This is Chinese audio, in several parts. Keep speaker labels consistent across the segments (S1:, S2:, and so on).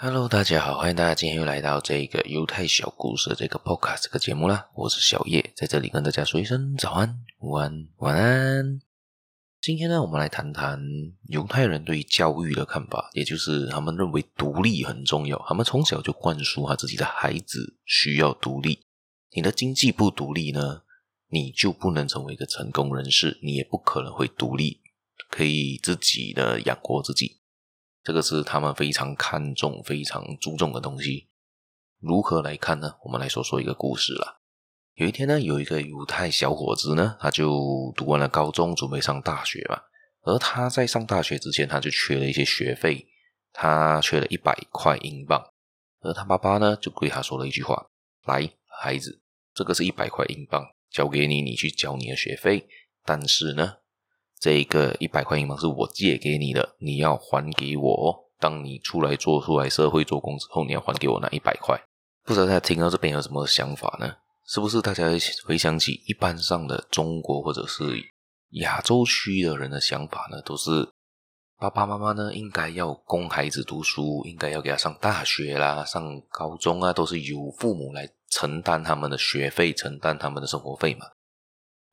S1: Hello，大家好，欢迎大家今天又来到这个犹太小故事这个 Podcast 这个节目啦。我是小叶，在这里跟大家说一声早安、午安、晚安。今天呢，我们来谈谈犹太人对于教育的看法，也就是他们认为独立很重要，他们从小就灌输他自己的孩子需要独立。你的经济不独立呢，你就不能成为一个成功人士，你也不可能会独立，可以自己的养活自己。这个是他们非常看重、非常注重的东西。如何来看呢？我们来说说一个故事啦。有一天呢，有一个犹太小伙子呢，他就读完了高中，准备上大学嘛。而他在上大学之前，他就缺了一些学费，他缺了一百块英镑。而他爸爸呢，就对他说了一句话：“来，孩子，这个是一百块英镑，交给你，你去交你的学费。但是呢。”这个一百块英镑是我借给你的，你要还给我。当你出来做出来社会做工之后，你要还给我那一百块。不知道大家听到这边有什么想法呢？是不是大家回想起一般上的中国或者是亚洲区的人的想法呢？都是爸爸妈妈呢应该要供孩子读书，应该要给他上大学啦、上高中啊，都是由父母来承担他们的学费，承担他们的生活费嘛。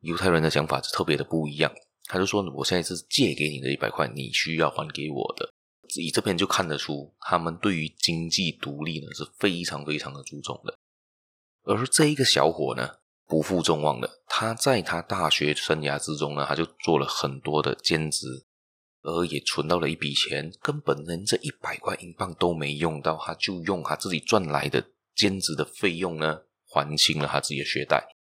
S1: 犹太人的想法是特别的不一样。他就说：“我现在是借给你的一百块，你需要还给我的。”以这边就看得出，他们对于经济独立呢是非常非常的注重的。而这一个小伙呢，不负众望的，他在他大学生涯之中呢，他就做了很多的兼职，而也存到了一笔钱，根本连这一百块英镑都没用到，他就用他自己赚来的兼职的费用呢，还清了他自己的学贷。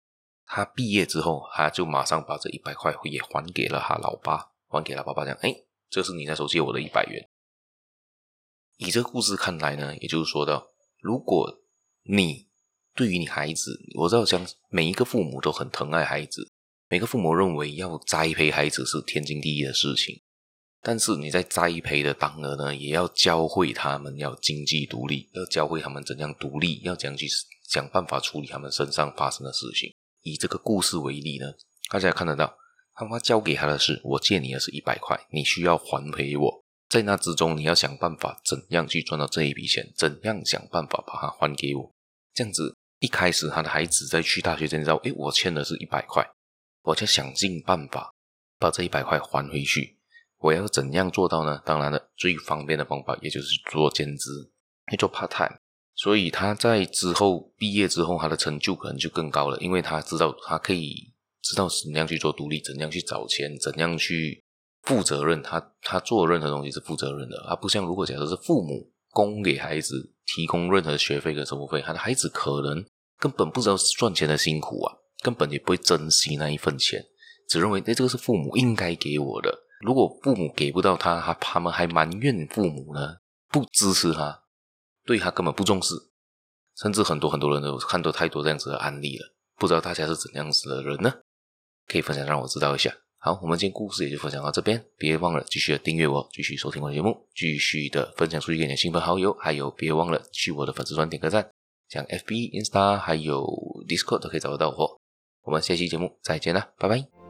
S1: 他毕业之后，他就马上把这一百块也还给了他老爸，还给他爸爸，讲：“哎，这是你那时候借我的一百元。”以这个故事看来呢，也就是说到，如果你对于你孩子，我知道讲每一个父母都很疼爱孩子，每个父母认为要栽培孩子是天经地义的事情，但是你在栽培的当儿呢，也要教会他们要经济独立，要教会他们怎样独立，要怎样去想办法处理他们身上发生的事情。以这个故事为例呢，大家看得到，他妈交给他的是我借你的是一百块，你需要还赔我。在那之中，你要想办法怎样去赚到这一笔钱，怎样想办法把它还给我。这样子，一开始他的孩子在去大学之前知道，诶，我欠的是一百块，我就想尽办法把这一百块还回去。我要怎样做到呢？当然了，最方便的方法也就是做兼职，去做 part time。所以他在之后毕业之后，他的成就可能就更高了，因为他知道他可以知道怎样去做独立，怎样去找钱，怎样去负责任。他他做任何东西是负责任的，他不像如果假设是父母供给孩子提供任何学费跟生活费，他的孩子可能根本不知道赚钱的辛苦啊，根本也不会珍惜那一份钱，只认为诶这个是父母应该给我的。如果父母给不到他，他他们还埋怨父母呢，不支持他。对他根本不重视，甚至很多很多人都看到太多这样子的案例了。不知道大家是怎样子的人呢？可以分享让我知道一下。好，我们今天故事也就分享到这边，别忘了继续的订阅我，继续收听我的节目，继续的分享出去给你的亲朋好友，还有别忘了去我的粉丝团点个赞，像 FB、Insta 还有 Discord 都可以找得到我。我们下期节目再见啦，拜拜。